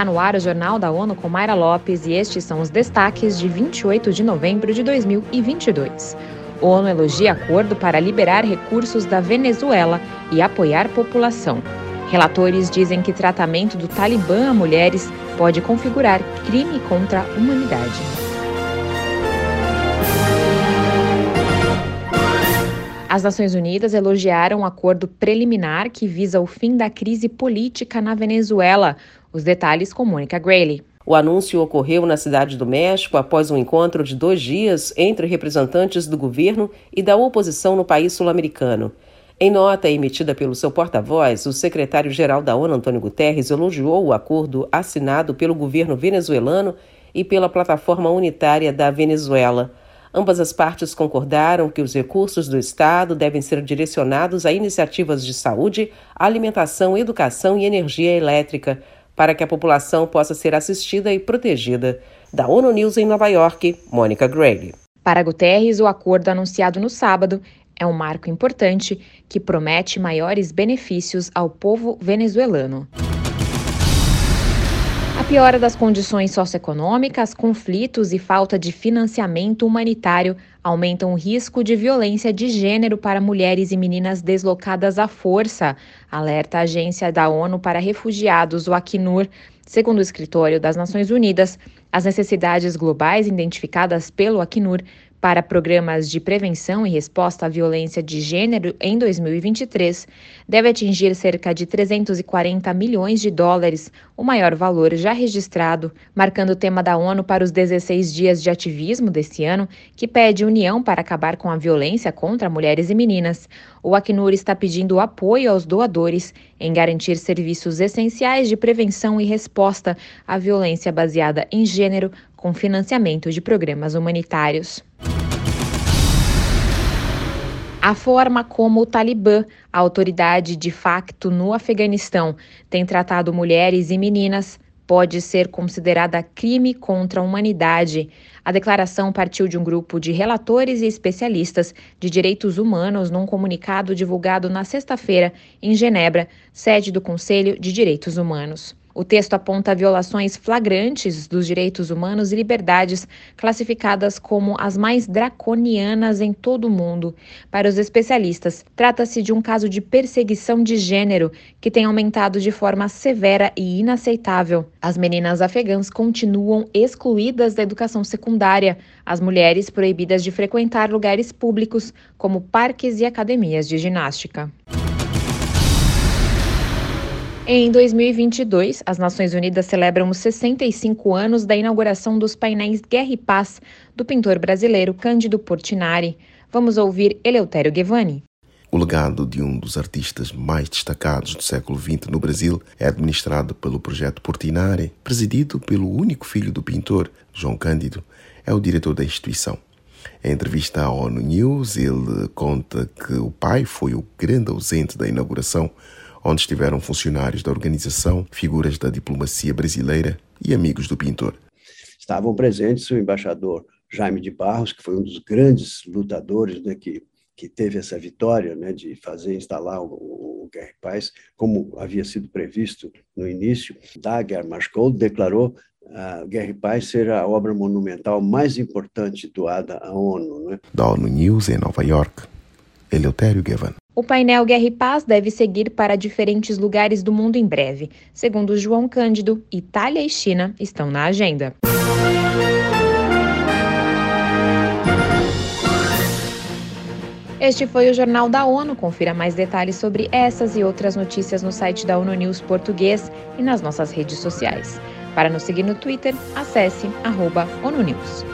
Está no ar o Jornal da ONU com Mayra Lopes e estes são os destaques de 28 de novembro de 2022. O ONU elogia acordo para liberar recursos da Venezuela e apoiar população. Relatores dizem que tratamento do Talibã a mulheres pode configurar crime contra a humanidade. As Nações Unidas elogiaram um acordo preliminar que visa o fim da crise política na Venezuela. Os detalhes com Mônica Grayley. O anúncio ocorreu na Cidade do México após um encontro de dois dias entre representantes do governo e da oposição no país sul-americano. Em nota emitida pelo seu porta-voz, o secretário-geral da ONU, Antônio Guterres, elogiou o acordo assinado pelo governo venezuelano e pela Plataforma Unitária da Venezuela. Ambas as partes concordaram que os recursos do Estado devem ser direcionados a iniciativas de saúde, alimentação, educação e energia elétrica, para que a população possa ser assistida e protegida. Da ONU News em Nova York, Mônica Gregg. Para Guterres, o acordo anunciado no sábado é um marco importante que promete maiores benefícios ao povo venezuelano piora das condições socioeconômicas, conflitos e falta de financiamento humanitário aumentam o risco de violência de gênero para mulheres e meninas deslocadas à força, alerta a Agência da ONU para Refugiados, o Acnur. Segundo o escritório das Nações Unidas, as necessidades globais identificadas pelo Acnur para programas de prevenção e resposta à violência de gênero em 2023 deve atingir cerca de 340 milhões de dólares, o maior valor já registrado, marcando o tema da ONU para os 16 dias de ativismo desse ano, que pede união para acabar com a violência contra mulheres e meninas. O Acnur está pedindo apoio aos doadores em garantir serviços essenciais de prevenção e resposta à violência baseada em gênero com financiamento de programas humanitários. A forma como o Talibã, a autoridade de facto no Afeganistão, tem tratado mulheres e meninas pode ser considerada crime contra a humanidade. A declaração partiu de um grupo de relatores e especialistas de direitos humanos num comunicado divulgado na sexta-feira em Genebra, sede do Conselho de Direitos Humanos. O texto aponta violações flagrantes dos direitos humanos e liberdades, classificadas como as mais draconianas em todo o mundo. Para os especialistas, trata-se de um caso de perseguição de gênero que tem aumentado de forma severa e inaceitável. As meninas afegãs continuam excluídas da educação secundária, as mulheres proibidas de frequentar lugares públicos, como parques e academias de ginástica. Em 2022, as Nações Unidas celebram os 65 anos da inauguração dos painéis Guerra e Paz do pintor brasileiro Cândido Portinari. Vamos ouvir Eleutério Guevani. O legado de um dos artistas mais destacados do século XX no Brasil é administrado pelo projeto Portinari, presidido pelo único filho do pintor, João Cândido, é o diretor da instituição. Em entrevista à ONU News, ele conta que o pai foi o grande ausente da inauguração, onde estiveram funcionários da organização, figuras da diplomacia brasileira e amigos do pintor. Estavam presentes o embaixador Jaime de Barros, que foi um dos grandes lutadores né, que, que teve essa vitória né, de fazer instalar o, o Guerra e Paz, como havia sido previsto no início. Daguerre Marschall declarou a Guerra e Paz ser a obra monumental mais importante doada à ONU. Né? Da ONU News em Nova York, Eleutério Gavan. O painel Guerra e Paz deve seguir para diferentes lugares do mundo em breve. Segundo João Cândido, Itália e China estão na agenda. Este foi o Jornal da ONU. Confira mais detalhes sobre essas e outras notícias no site da ONU News Português e nas nossas redes sociais. Para nos seguir no Twitter, acesse arroba ONU News.